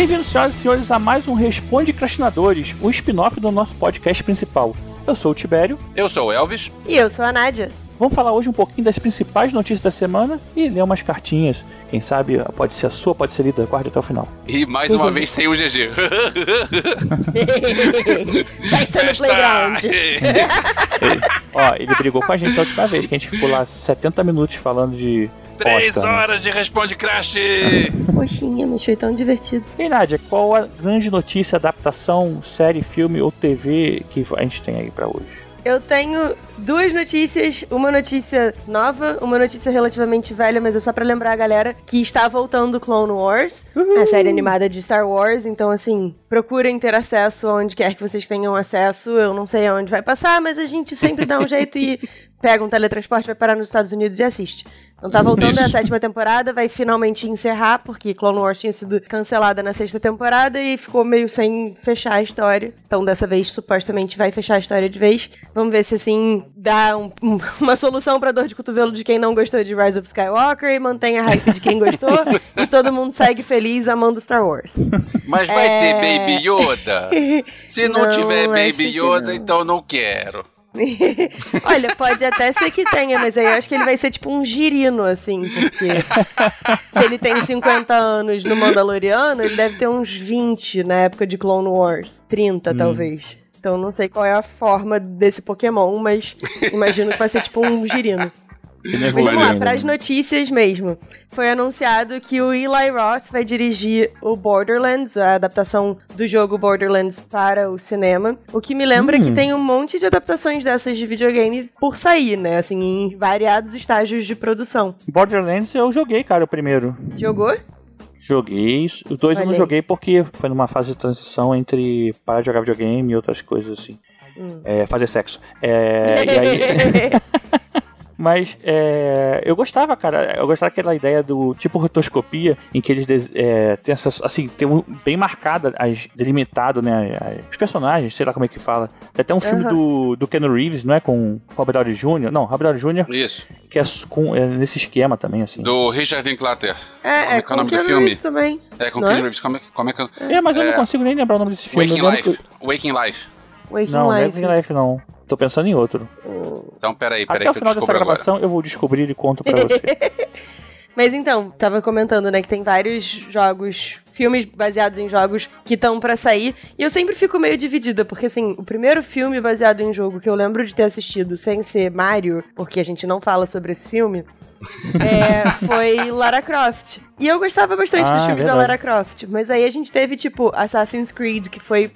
Bem-vindos, senhoras e senhores, a mais um Responde Crastinadores, um spin-off do nosso podcast principal. Eu sou o Tibério. Eu sou o Elvis. E eu sou a Nádia. Vamos falar hoje um pouquinho das principais notícias da semana e ler umas cartinhas. Quem sabe pode ser a sua, pode ser lida. Guarde até o final. E mais uma vez sem o GG. Festa no playground. Ó, ele brigou com a gente a última vez, que a gente ficou lá 70 minutos falando de. Três né? horas de Responde Crash! Poxinha, mas foi tão divertido. E Nádia, qual a grande notícia, adaptação, série, filme ou TV que a gente tem aí pra hoje? Eu tenho duas notícias, uma notícia nova, uma notícia relativamente velha, mas é só pra lembrar a galera que está voltando Clone Wars, a série animada de Star Wars, então assim, procurem ter acesso aonde quer que vocês tenham acesso. Eu não sei aonde vai passar, mas a gente sempre dá um jeito e pega um teletransporte, vai parar nos Estados Unidos e assiste. Então tá voltando Isso. a sétima temporada, vai finalmente encerrar, porque Clone Wars tinha sido cancelada na sexta temporada e ficou meio sem fechar a história. Então dessa vez supostamente vai fechar a história de vez. Vamos ver se assim dá um- um- uma solução pra dor de cotovelo de quem não gostou de Rise of Skywalker e mantém a hype de quem gostou e todo mundo segue feliz amando Star Wars. Mas vai É. ter Baby Yoda? Se não, Não, tiver Baby Yoda, não. então não quero. Olha, pode até ser que tenha, mas aí eu acho que ele vai ser tipo um girino, assim, porque se ele tem 50 anos no Mandaloriano, ele deve ter uns 20 na época de Clone Wars. 30, talvez. Então não sei qual é a forma desse Pokémon, mas imagino que vai ser tipo um girino. Mas vamos lá, para as ainda. notícias mesmo. Foi anunciado que o Eli Roth vai dirigir o Borderlands, a adaptação do jogo Borderlands para o cinema. O que me lembra Hum. que tem um monte de adaptações dessas de videogame por sair, né? Assim, em variados estágios de produção. Borderlands eu joguei, cara, o primeiro. Jogou? Joguei. Os dois eu não aí. joguei porque foi numa fase de transição entre parar de jogar videogame e outras coisas assim. Hum. É, fazer sexo. É, e aí, mas é, eu gostava, cara. Eu gostava daquela ideia do tipo rotoscopia, em que eles é, tem essas. Assim, tem um, bem marcada, as, delimitado, né? as- os personagens, sei lá como é que fala. Tem até um filme do, do Ken Reeves, não é? Com Robert Downey Jr. Não, Robert Downey Jr., Isso. que é, com, é nesse esquema também, assim. Do Richard Linklater. É, é Como é que é o nome com do filme? Reeves também. É, com Não Keanu é? Reeves. Como é, como é que... É, mas eu não É. consigo nem lembrar o nome desse filme. Waking Life. Waking Life. Waking Não, não é Life. Waking Life, não. Tô pensando em outro. Então, peraí, peraí Até o que eu final dessa descubro agora. gravação eu vou descobrir e conto pra você. Mas então, tava comentando, né, que tem vários jogos, filmes baseados em jogos que estão pra sair, e eu sempre fico meio dividida, porque assim, o primeiro filme baseado em jogo que eu lembro de ter assistido sem ser Mario, porque a gente não fala sobre esse filme, é, foi Lara Croft. E eu gostava bastante Ah, dos filmes da verdade. Lara Croft, mas aí a gente teve tipo Assassin's Creed, que foi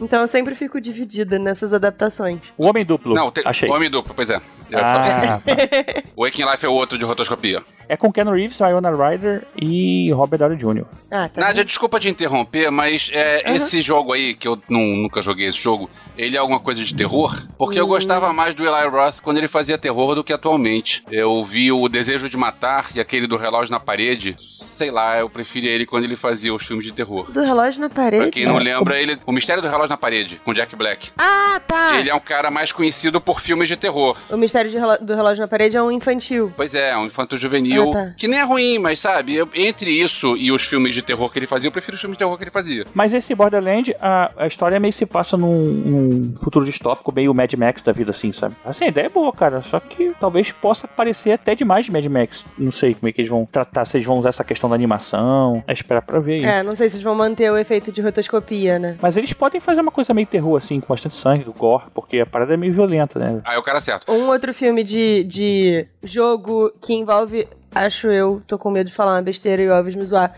então eu sempre fico dividida nessas adaptações. O Homem Duplo. Não, tem... Achei. Homem Duplo, pois é. Ah, tá. Waking Life é o outro de rotoscopia. É com Ken Reeves, Iona Ryder e Robert Downey Jr. Ah, tá. Nádia, desculpa te interromper, mas é, Aham. esse jogo aí, que eu nu- nunca joguei esse jogo, ele é alguma coisa de terror? Porque eu Hum. gostava mais do Eli Roth quando ele fazia terror do que atualmente. Eu vi o Desejo de Matar e aquele do relógio na parede. Sei lá, eu preferia ele quando ele fazia os filmes de terror. Do relógio na Pra parede. quem não lembra, ele. O Mistério do Relógio na Parede, com Jack Black. Ah, tá. Ele é um cara mais conhecido por filmes de terror. O mistério de relo- do relógio na parede é um infantil. Pois é, um infanto juvenil. Ah, tá. Que nem é ruim, mas sabe, eu- entre isso e os filmes de terror que ele fazia, eu prefiro os filmes de terror que ele fazia. Mas esse Borderland, a, a história meio se passa num, num futuro distópico, meio Mad Max da vida, assim, sabe? Assim, a ideia é boa, cara. Só que talvez possa parecer até demais de Mad Max. Não sei como é que eles vão tratar, se eles vão usar essa questão da animação. É esperar pra ver aí. É, não sei se eles vão manter o efeito de rotoscopia, né? Mas eles podem fazer uma coisa meio terror, assim, com bastante sangue, gore, porque a parada é meio violenta, né? Aí o cara certo. Um outro filme de, de jogo que envolve, acho eu, tô com medo de falar uma besteira e o Elvis me zoar.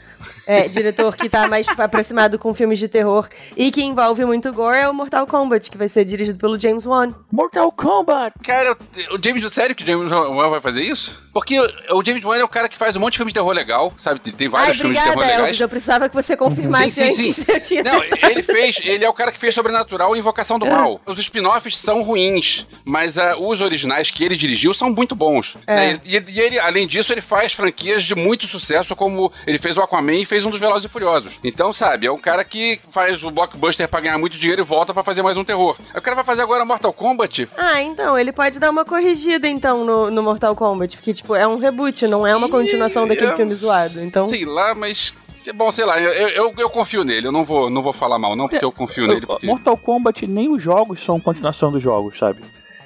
É, diretor que tá mais aproximado com filmes de terror e que envolve muito gore é o Mortal Kombat, que vai ser dirigido pelo James Wan. Mortal Kombat! Cara, o James, sério que o James Wan vai fazer isso? Porque o James Wan é o cara que faz um monte de filmes de terror legal, sabe? Tem vários Ai, filmes de obrigada, terror Elvis. legais. Eu precisava que você confirmasse Sim, sim, sim. eu tinha Não, ele fez, ele é o cara que fez Sobrenatural e Invocação do Mal. Os spin-offs são ruins, mas ah, os originais que ele dirigiu são muito bons. É. né? E, e ele, além disso, ele faz franquias de muito sucesso, como ele fez o Aquaman e fez um dos Velozes e Furiosos. Então, sabe, é um cara que faz o blockbuster pra ganhar muito dinheiro e volta pra fazer mais um terror. Aí o cara vai fazer agora Mortal Kombat. Ah, então, ele pode dar uma corrigida, então, no, no Mortal Kombat. Porque, tipo, é um reboot, não é uma continuação daquele Eu filme zoado. Então, Sei lá, mas Bom, sei lá, eu, eu, eu, confio nele, eu não vou, não vou falar mal, não, porque eu confio nele. Porque... Mortal Kombat, nem os jogos são continuação dos jogos, sabe?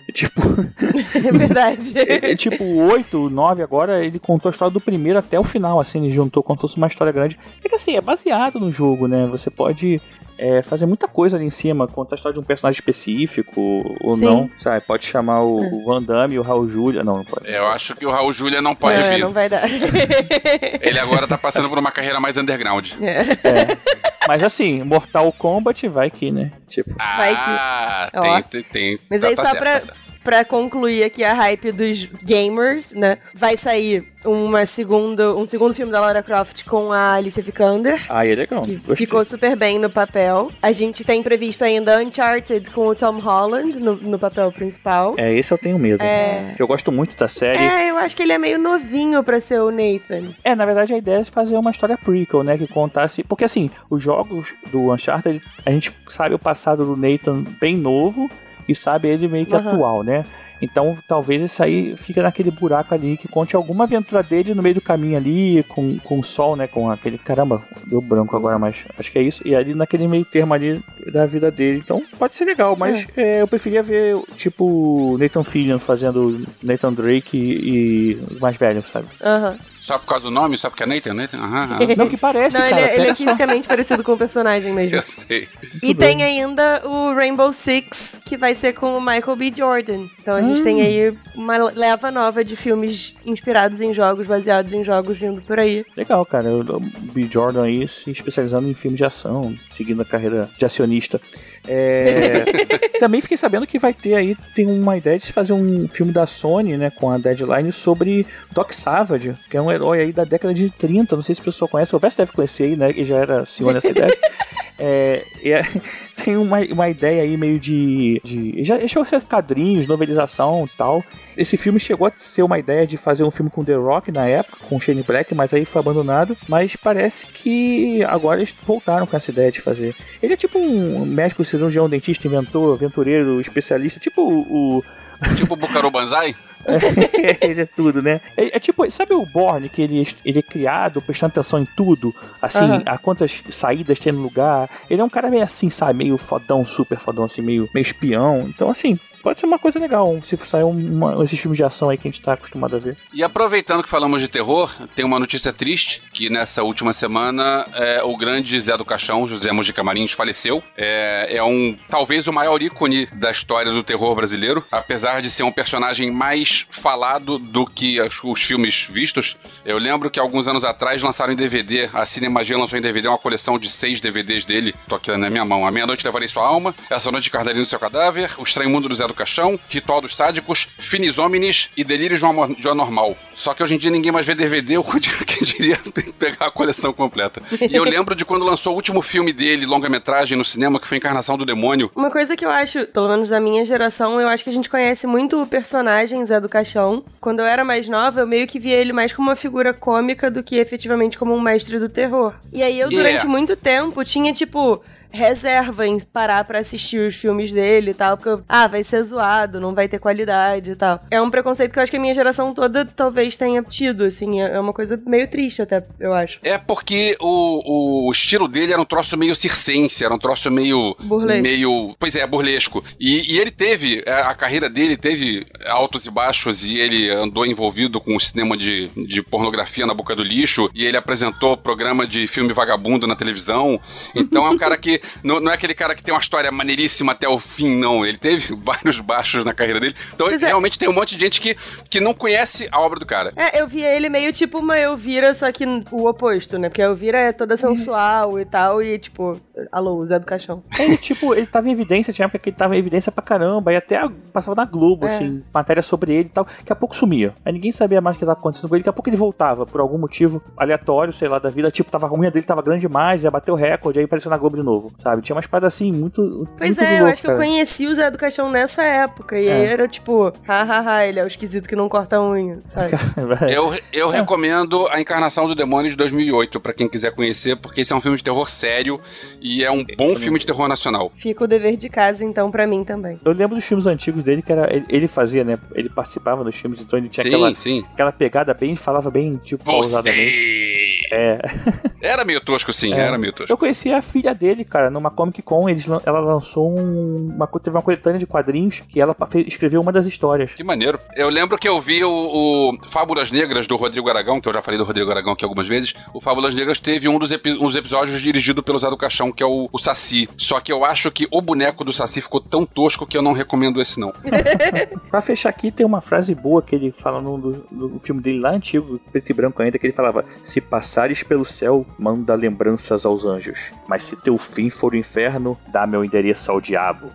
Tipo. É verdade. é, é, tipo, o 8, o 9 agora, ele contou a história do primeiro até o final, assim, ele juntou como se fosse uma história grande. É que assim, é baseado no jogo, né? Você pode é, fazer muita coisa ali em cima, contar a história de um personagem específico ou Sim. não, sabe? Pode chamar o, é. Van Damme e o Raul Julia. Não, não pode. Eu acho que o Raul Julia não pode não, vir. Não vai dar. Ele agora tá passando por uma carreira mais underground. É. é. Mas assim, Mortal Kombat vai que, né? Tipo. Ah, vai que. Tem, tem, tem. Mas aí tá só certo, pra. Tá para concluir aqui a hype dos gamers, né? Vai sair uma segunda, um segundo filme da Lara Croft com a Alicia Vikander. Ah, é legal. Que ficou super bem no papel. A gente tem previsto ainda Uncharted com o Tom Holland no, no papel principal. É, esse eu tenho medo. É... Eu gosto muito da série. É, eu acho que ele é meio novinho para ser o Nathan. É, na verdade a ideia é fazer uma história prequel, né? Que contasse. Porque assim, os jogos do Uncharted, a gente sabe o passado do Nathan bem novo e sabe ele meio que uhum. atual, né? Então talvez isso aí fica naquele buraco ali que conte alguma aventura dele no meio do caminho ali, com, com o sol, né? Com aquele. Caramba, deu branco agora, mas acho que é isso. E ali naquele meio termo ali da vida dele. Então pode ser legal, mas é. É, eu preferia ver, tipo, Nathan Fillion fazendo Nathan Drake e, e mais velhos, sabe? Aham. Uhum. Só por causa do nome? Só porque é Nathan? Nathan? Aham, Não, que parece, Não, cara. Ele, é, ele é fisicamente parecido com o personagem mesmo. Eu sei. E tem ainda o Rainbow Six, que vai ser com o Michael B. Jordan. Então a gente hum. tem aí uma leva nova de filmes inspirados em jogos, baseados em jogos vindo por aí. Legal, cara. O B. Jordan aí se especializando em filmes de ação, seguindo a carreira de acionista. É... Também fiquei sabendo que vai ter aí, tem uma ideia de se fazer um filme da Sony, né, com a Deadline, sobre Doc Savage, que é um herói aí da década de 30, não sei se o pessoal conhece, o Vest deve conhecer aí, né, que já era senhor nessa ideia. É, é, tem uma, uma ideia aí meio de. de já chegou a ser quadrinhos, novelização e tal. Esse filme chegou a ser uma ideia de fazer um filme com The Rock na época, com Shane Black, mas aí foi abandonado. Mas parece que agora eles voltaram com essa ideia de fazer. Ele é tipo um médico, cirurgião, dentista, inventor, aventureiro, especialista, tipo o. Tipo o Bucaro Banzai? ele é tudo, né? É, é, tipo, sabe o Borne, que ele, ele é criado prestando atenção em tudo? Assim, uhum. a quantas saídas tem no lugar. Ele é um cara meio assim, sabe? Meio fodão, super fodão, assim, meio, meio espião. Então, assim, pode ser uma coisa legal, se sair uma, esses filmes de ação aí que a gente tá acostumado a ver. E aproveitando que falamos de terror, tem uma notícia triste, que nessa última semana é, o grande Zé do Caixão, José Mojica Marins, faleceu. É, é um, talvez o maior ícone da história do terror brasileiro, apesar de ser um personagem mais falado do que os, os filmes vistos. Eu lembro que alguns anos atrás lançaram em DVD, a Cinemagia lançou em DVD uma coleção de seis DVDs dele, tô aqui na minha mão. A Meia-Noite Levarei Sua Alma, Essa Noite Cardarinho no Seu Cadáver, O Estranho Mundo do Zé do Caixão, Ritual dos Sádicos, Finis Homines e Delírios de Anormal. Só que hoje em dia ninguém mais vê DVD, eu quem diria pegar a coleção completa. E eu lembro de quando lançou o último filme dele, longa-metragem, no cinema, que foi Encarnação do Demônio. Uma coisa que eu acho, pelo menos da minha geração, eu acho que a gente conhece muito o personagem Zé do Caixão. Quando eu era mais nova, eu meio que via ele mais como uma figura cômica do que efetivamente como um mestre do terror. E aí eu, durante yeah. muito tempo, tinha tipo reserva em parar para assistir os filmes dele e tal, porque, ah, vai ser zoado, não vai ter qualidade e tal. É um preconceito que eu acho que a minha geração toda talvez tenha tido, assim, é, é uma coisa meio triste até, eu acho. É porque o, o estilo dele era um troço meio circense, era um troço meio... Burlesco. Meio... Pois é, burlesco. E, e ele teve, é, a carreira dele teve altos e baixos e ele andou envolvido com o cinema de, de pornografia na boca do lixo e ele apresentou programa de filme vagabundo na televisão. Então é um cara que não, não, é aquele cara que tem uma história maneiríssima até o fim, não. Ele teve vários baixos na carreira dele. Então, é. realmente tem um monte de gente que, que não conhece a obra do cara. É, eu via ele meio tipo uma Elvira, só que o oposto, né? Porque a Elvira é toda sensual uhum. e tal, e tipo, alô, o Zé do Caixão. Ele, tipo, ele tava em evidência, tinha época que ele tava em evidência pra caramba, e até a, passava na Globo, é. assim, matéria sobre ele e tal. Daqui a pouco sumia. Aí ninguém sabia mais o que tava acontecendo com ele. Daqui a pouco ele voltava, por algum motivo aleatório, sei lá, da vida. Tipo, tava, a unha dele tava grande demais, já bateu recorde, aí apareceu na Globo de novo sabe? Tinha umas paradas assim, muito. Pois muito é, louco, eu acho que eu conheci o Zé do Caixão nessa época. E é. aí era tipo, hahaha, ele é o esquisito que não corta a unha, sabe? eu eu é. recomendo A Encarnação do Demônio de 2008, para quem quiser conhecer, porque esse é um filme de terror sério e é um bom filme de terror nacional. Fica o dever de casa, então, para mim também. Eu lembro dos filmes antigos dele que era. Ele, ele fazia, né? Ele participava dos filmes, então ele tinha sim, aquela, sim. aquela pegada bem, falava bem, tipo, Você pausadamente É. Era meio tosco, sim, É. era meio tosco. Eu conheci a filha dele, cara, numa Comic Con. Eles, ela lançou um, uma, teve uma coletânea de quadrinhos que ela fez- escreveu uma das histórias. Que maneiro. Eu lembro que eu vi o, o Fábulas Negras do Rodrigo Aragão, que eu já falei do Rodrigo Aragão aqui algumas vezes. O Fábulas Negras teve um dos epi- episódios dirigido pelo Zé do Caixão, que é o, o Saci. Só que eu acho que o boneco do Saci ficou tão tosco que eu não recomendo esse, não. Pra fechar aqui, tem uma frase boa que ele fala no, do, do filme dele lá antigo, preto e branco ainda, que ele falava: Se passares pelo céu, manda lembranças aos anjos. Mas se teu fim for o inferno, dá meu endereço ao diabo.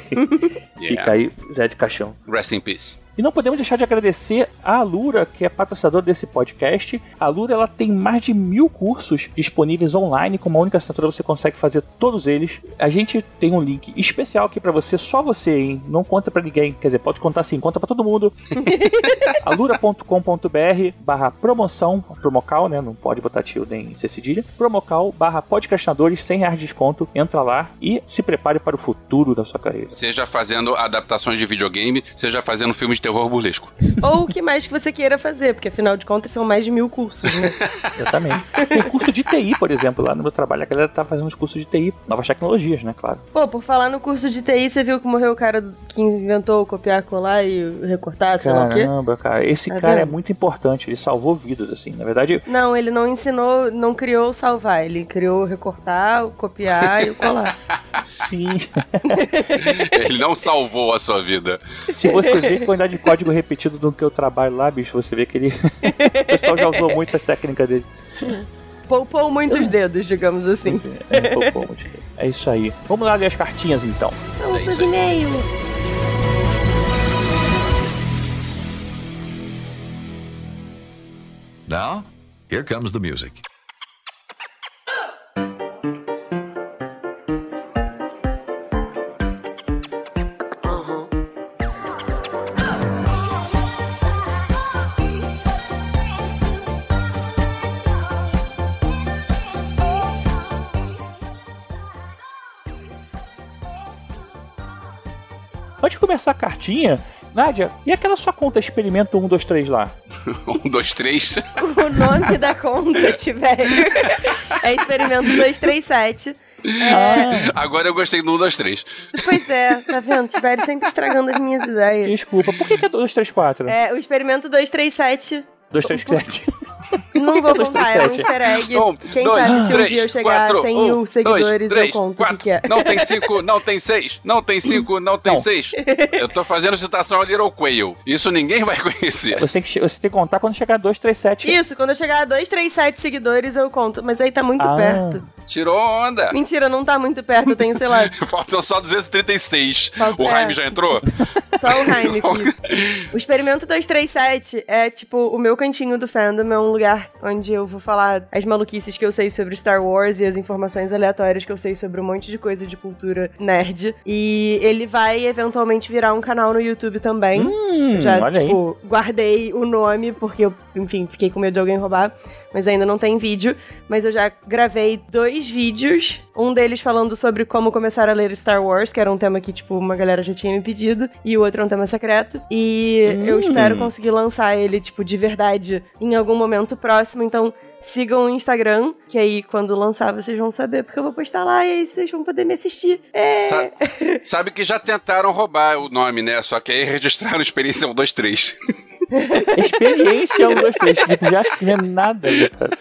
Fica aí, Zé de Caixão. Rest in peace. E não podemos deixar de agradecer a Alura, que é patrocinador desse podcast. A Alura ela tem mais de mil cursos disponíveis online. Com uma única assinatura você consegue fazer todos eles. A gente tem um link especial aqui pra você, só você, hein? Não conta pra ninguém. Quer dizer, pode contar sim, conta pra todo mundo. alura.com.br barra promoção, promocal, né? Não pode botar tio nem ser cedilha. Promocal barra podcastinadores, 100 reais de desconto. Entra lá e se prepare para o futuro da sua carreira. Seja fazendo adaptações de videogame, seja fazendo filmes de terror burlesco. Ou o que mais que você queira fazer, porque afinal de contas são mais de mil cursos, né? Exatamente. Tem curso de TI, por exemplo, lá no meu trabalho. A galera tá fazendo os cursos de TI, novas tecnologias, né? Claro. Pô, por falar no curso de TI, você viu que morreu o cara que inventou copiar, colar e recortar, sei lá o quê? Caramba, cara. Esse Tá cara é vendo? muito importante. Ele salvou vidas, assim. Na verdade, Não, ele não ensinou, não criou salvar, ele criou recortar, o copiar e o colar. sim. Ele não salvou a sua vida. Se você vê a quantidade de código repetido do que eu trabalho lá, bicho, você vê que ele. o pessoal já usou muitas técnicas dele. Poupou muitos dedos, digamos assim. É, pô, pô, muito bem. É isso aí. Vamos lá ler as cartinhas então. Vamos isso pros aí. e-mails. Now, here comes the music. De começar a cartinha, Nádia, e aquela sua conta Experimento 123 lá? Um, dois, três. O nome da conta, velho, é Experimento 237. Ah, Agora eu gostei do um, dois, três. Pois é, tá vendo? Tiveram sempre estragando as minhas ideias. desculpa. Por que, que é 234? É, o Experimento 237. 237. Não vou Dois, contar, é um easter egg. Um, Quem dois, sabe se um três, dia eu chegar quatro, a 100 um, mil dois, seguidores, três, eu conto quatro. o que, que é. Não tem cinco, não tem seis, não tem cinco, não tem Não. seis. Eu tô fazendo citação ao Little Quail. Isso ninguém vai conhecer. Você tem, que, você tem que contar quando chegar a 237. Isso, quando eu chegar a 237 seguidores, eu conto. Mas aí tá muito Ah. perto. Tirou onda. Mentira, não tá muito perto. Eu tenho, sei lá, Faltam só 236. Falta- O é. Jaime já entrou? só o Jaime aqui. O Experimento 237 é, tipo, o meu cantinho do fandom. É um lugar onde eu vou falar as maluquices que eu sei sobre Star Wars e as informações aleatórias que eu sei sobre um monte de coisa de cultura nerd. E ele vai, eventualmente, virar um canal no YouTube também. Hum, Já, tipo, guardei o nome, porque eu, enfim, fiquei com medo de alguém roubar. Mas ainda não tem vídeo. Mas eu já gravei dois vídeos. Um deles falando sobre como começar a ler Star Wars, que era um tema que, tipo, uma galera já tinha me pedido. E o outro é um tema secreto. E eu Hum. espero conseguir lançar ele, tipo, de verdade em algum momento próximo. Então. Sigam o Instagram, que aí quando lançar vocês vão saber, porque eu vou postar lá e aí vocês vão poder me assistir. É. Sa- sabe que já tentaram roubar o nome, né? Só que aí registraram experiência 123. Experiência 123. Tipo, já não é nada. né, cara?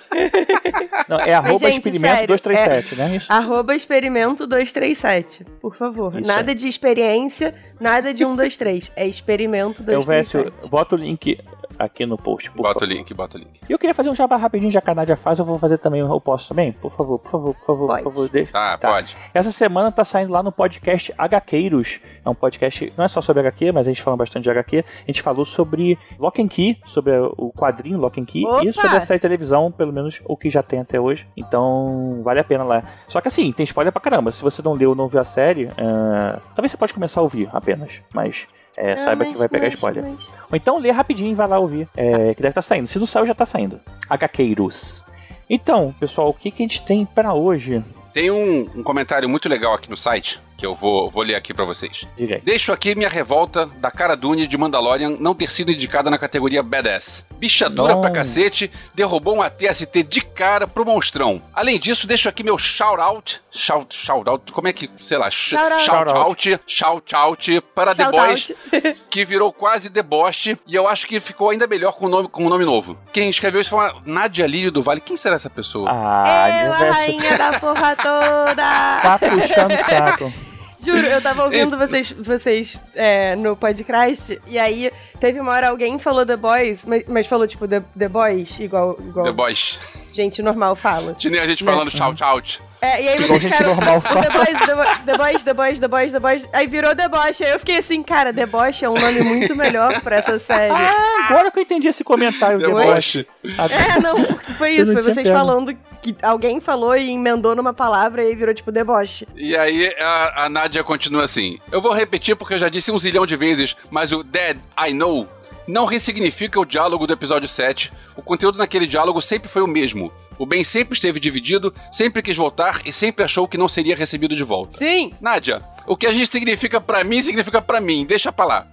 Não, é arroba gente, experimento sério, 237, né? Isso. Arroba experimento 237, por favor. Isso nada de experiência, nada de 123. É experimento Eu, Vécio, 237. bota o link aqui no post, por Bota o favor. link, bota o link. E eu queria fazer um jabá rapidinho, já que a Nádia faz, eu vou fazer também, eu posso também? Por favor, por favor, por favor, Pode. por favor, deixa. Tá, Tá. pode. Essa semana tá saindo lá no podcast HQueiros. É um podcast, não é só sobre HQ, mas a gente fala bastante de HQ. A gente falou sobre Lock and Key, sobre o quadrinho Lock and Key Opa! e sobre a série de televisão, pelo menos o que já tem até hoje. Então, vale a pena lá. Só que assim, tem spoiler pra caramba. Se você não leu ou não viu a série, ah, talvez você pode começar a ouvir apenas. Mas é, Ah, saiba mas- que vai pegar mas- spoiler. mas- Ou então lê rapidinho e vai lá ouvir, é, que deve estar saindo. Se não saiu, já tá saindo. HQueiros. Então, pessoal, o que, que a gente tem pra hoje? Tem um, um comentário muito legal aqui no site que eu vou, vou ler aqui pra vocês. Deixo aqui minha revolta da Cara Dune de Mandalorian não ter sido indicada na categoria Badass. Bicha dura Não. pra cacete, derrubou um ATST de cara pro monstrão. Além disso, deixo aqui meu shout-out, shout, shout-out, como é que, sei lá, sh- Shout-out. shout-out, shout-out para The Shout Boys, out. que virou quase deboche, e eu acho que ficou ainda melhor com o nome, com o nome novo. Quem escreveu isso foi uma Nadia Lírio do Vale. Quem será essa pessoa? Ah, Eu, a rainha da porra toda! tá puxando o saco. Juro, eu tava ouvindo vocês, vocês é, no podcast, e aí teve uma hora alguém falou The Boys, mas, mas falou tipo The, The Boys, igual, igual The Boys. gente normal fala. Tinha a gente Né? falando shout-out. É, e aí Igual gente ficaram, normal The fala. Boys, The, Bo- The Boys, The Boys, The Boys, The Boys, aí virou Deboche, aí eu fiquei assim, cara, Deboche é um nome muito melhor pra essa série. Ah, agora que eu entendi esse comentário, deboche. Deboche. É, não, foi isso, não foi vocês falando que alguém falou e emendou numa palavra e aí virou tipo deboche. E aí a, a Nádia continua assim. Eu vou repetir porque eu já disse um zilhão de vezes, mas o Dead I Know não ressignifica o diálogo do episódio 7. O conteúdo naquele diálogo sempre foi o mesmo. O Ben sempre esteve dividido, sempre quis voltar e sempre achou que não seria recebido de volta. Sim, Nádia, o que a gente significa pra mim, significa pra mim. Deixa pra lá.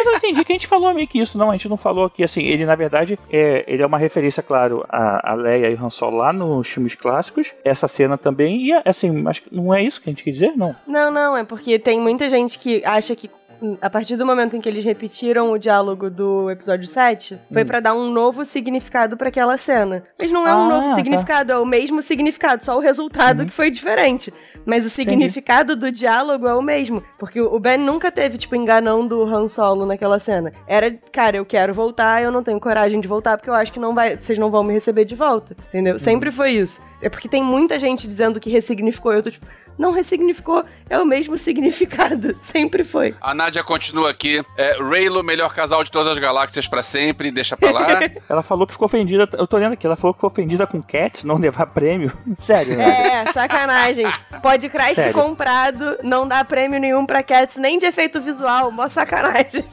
Mas eu entendi que a gente falou meio que isso, não, a gente não falou que, assim, ele na verdade, é, ele é uma referência, claro, a, a Leia e o Han Solo lá nos filmes clássicos, essa cena também, e assim, acho que não é isso que a gente quer dizer, não. Não, não, é porque tem muita gente que acha que a partir do momento em que eles repetiram o diálogo do episódio 7, foi Hum. pra dar um novo significado pra aquela cena. Mas não é um Ah, novo tá. significado, é o mesmo significado, só o resultado Uhum. que foi diferente. Mas o significado do diálogo é o mesmo. Porque o Ben nunca teve, tipo, enganando o Han Solo naquela cena. Era, cara, eu quero voltar, eu não tenho coragem de voltar, porque eu acho que não vai, vocês não vão me receber de volta. Entendeu? Sempre foi isso. É porque tem muita gente dizendo que ressignificou. Eu tô tipo, não ressignificou, é o mesmo significado. Sempre foi. A Nádia continua aqui. É, Raylo, melhor casal de todas as galáxias pra sempre. Deixa pra lá. Ela falou que ficou ofendida, eu tô lendo aqui, ela falou que ficou ofendida com Cats não levar prêmio. Sério, né? É, sacanagem. Podcast Sério. comprado, não dá prêmio nenhum pra Cats, nem de efeito visual, mó sacanagem.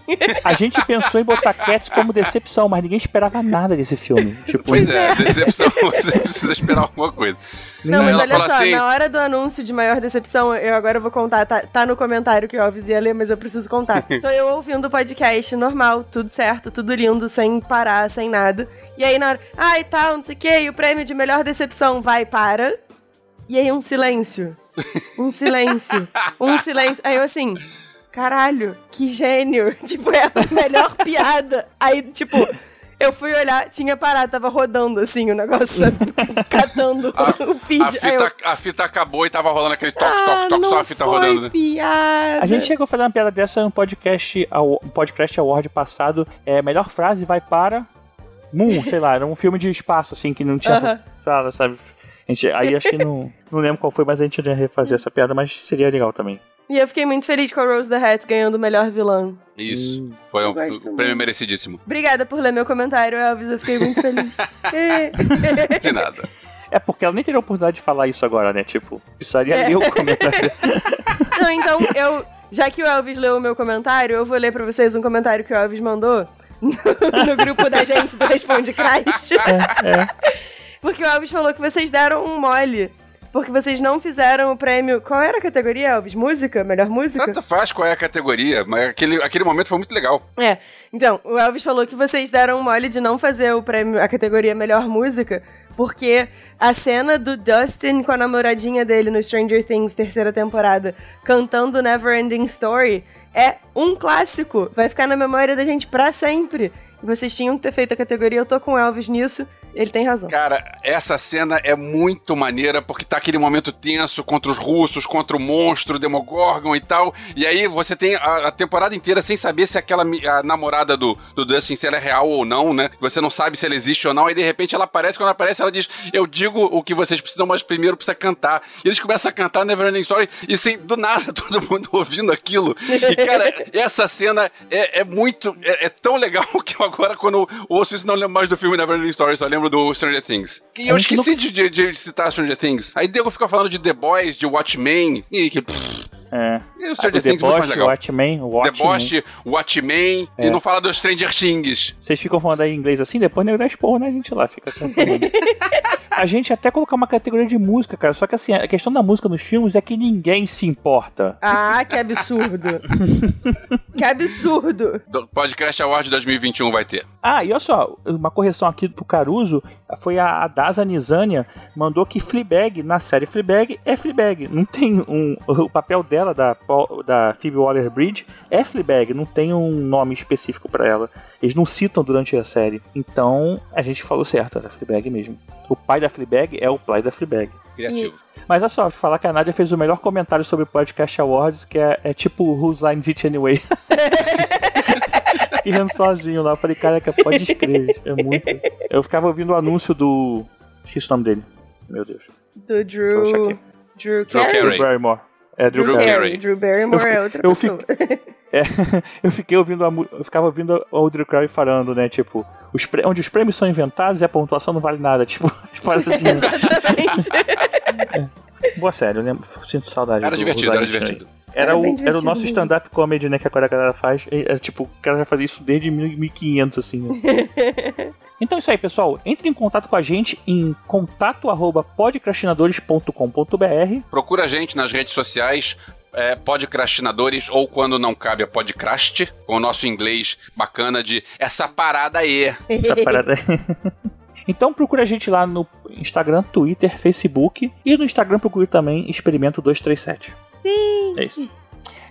A gente pensou em botar Cats como decepção, mas ninguém esperava nada desse filme. Tipo, Pois é, decepção. Você precisa esperar alguma coisa. Não, Aí mas ela olha fala só, assim- na hora do anúncio de maior decepção, eu agora vou contar, tá, tá no comentário que o Elvis ia ler, mas eu preciso contar. Tô eu ouvindo o podcast normal, tudo certo, tudo lindo, sem parar, sem nada. E aí na hora, ai tal, não sei o que, o prêmio de melhor decepção vai para. E aí um silêncio. Um silêncio. Um silêncio. Aí eu assim. Caralho, que gênio! Tipo, é a melhor piada. Aí, tipo, eu fui olhar, tinha parado, tava rodando assim o negócio, sabe? catando A- o feed. A Aí eu, fita, a fita acabou e tava rolando aquele toque, ah, toque, toque, não só a fita foi rodando. né? piada. A gente chegou a fazer uma piada dessa no podcast, um podcast award passado. É, melhor frase vai para Moon, sei lá, era um filme de espaço, assim, que não tinha Aham. fala, sabe? A gente, aí acho que não, não lembro qual foi, mas a gente ia refazer essa piada, mas seria legal também. E eu fiquei muito feliz com a Rose the Hat ganhando o melhor vilão. Isso. Foi um, um prêmio merecidíssimo. Obrigada por ler meu comentário, Elvis. Eu fiquei muito feliz. De nada. É porque ela nem teria a oportunidade de falar isso agora, né? Tipo, precisaria É. ler o comentário. Não, então eu. Já que o Elvis leu o meu comentário, eu vou ler pra vocês um comentário que o Elvis mandou no, no grupo da gente do Responde Christ. É, é. Porque o Elvis falou que vocês deram um mole. Porque vocês não fizeram o prêmio. Qual era a categoria, Elvis? Música? Melhor música? Tanto faz qual é a categoria, mas aquele, aquele momento foi muito legal. É. Então, o Elvis falou que vocês deram mole de não fazer o prêmio, a categoria Melhor Música, porque a cena do Dustin com a namoradinha dele no Stranger Things terceira temporada, cantando Never Ending Story, é um clássico. Vai ficar na memória da gente pra sempre. Vocês tinham que ter feito a categoria, eu tô com o Elvis nisso, ele tem razão. Cara, essa cena é muito maneira, porque tá aquele momento tenso contra os russos, contra o monstro, Demogorgon e tal. E aí você tem a, a temporada inteira sem saber se aquela namorada do, do Dustin, se ela é real ou não, né? Você não sabe se ela existe ou não. Aí de repente ela aparece, quando aparece ela diz: Eu digo o que vocês precisam, mas primeiro precisa cantar. E eles começam a cantar Neverending Story e sem, do nada todo mundo ouvindo aquilo. E cara, essa cena é, é muito. É, é tão legal que eu agora, quando eu ouço isso, não lembro mais do filme Neverending Story, só lembro do Stranger Things. E eu esqueci de, de- de citar Stranger Things. Aí Diego fica falando de The Boys, de Watchmen, e que. pff, É. E o O Stranger Things é muito mais Deboche, o legal. Watchmen, o Watchmen. Deboche, Watchmen É. e não fala do Stranger Things. Vocês ficam falando aí em inglês assim, depois nego dá esporro, né? A gente lá fica. A gente até colocar uma categoria de música, cara. Só que assim, a questão da música nos filmes é que ninguém se importa. Ah, que absurdo. que absurdo. Do Podcast Award 2021 vai ter. Ah, e olha só, uma correção aqui pro Caruso, foi a, a Daza Nizania, mandou que Fleabag, na série Fleabag, é Fleabag. Não tem um... O papel dela, da, Paul- da Phoebe Waller-Bridge, é Fleabag. Não tem um nome específico pra ela. Eles não citam durante a série. Então, a gente falou certo, era Fleabag mesmo. O pai da Fleabag é o pai da Fleabag. Criativo. Mas olha só, falar que a Nádia fez o melhor comentário sobre o Podcast Awards, que é, é tipo Whose Line Is It Anyway? e rindo sozinho lá. Eu falei, cara, que pode escrever. É muito. Eu ficava ouvindo o anúncio do. Esqueci o nome dele. Meu Deus. Do Drew. Drew. Carey. Drew Barrymore. É, Drew, Drew Carey. Carey. Drew Barrymore Eu é outra eu pessoa. É, eu fiquei ouvindo a, eu ficava ouvindo o Drew Carey falando, né? Tipo, os onde os prêmios são inventados e a pontuação não vale nada. Tipo, as paradas assim. Boa série, eu lembro, sinto saudade. Era do divertido, era divertido. Era, Era o, era o nosso stand-up comedy, né? Que agora a galera faz. Era tipo, o cara já fazia isso desde 1500, assim. né? então é isso aí, pessoal. Entre em contato com a gente em contato.podcrastinadores.com.br. Procura a gente nas redes sociais. É, podcrastinadores ou quando não cabe a podcast, com o nosso inglês bacana de essa parada aí. Essa parada. Então procura a gente lá no Instagram, Twitter, Facebook e no Instagram procure também Experimento 237. Sim. É isso.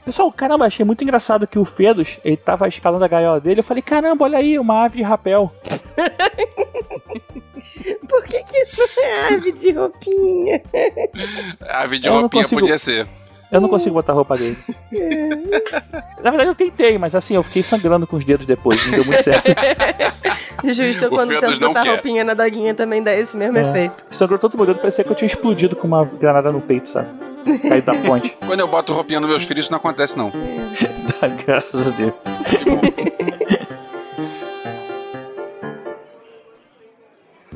Pessoal, caramba, achei muito engraçado que o Fedos, ele tava escalando a gaiola dele. Eu falei, caramba, olha aí, uma ave de rapel. Por que que não é ave de roupinha? A de Eu roupinha consigo- podia ser. Eu não consigo botar roupa dele. Na verdade, eu tentei, mas assim, eu fiquei sangrando com os dedos depois, não deu muito certo. Justo O quando não botar quer. roupinha na daguinha também dá esse mesmo É. efeito. Sangrou todo meu dedo, parecia que eu tinha explodido com uma granada no peito, sabe? Caído da ponte. Quando eu boto roupinha nos meus filhos, isso não acontece, não. Graças a Deus.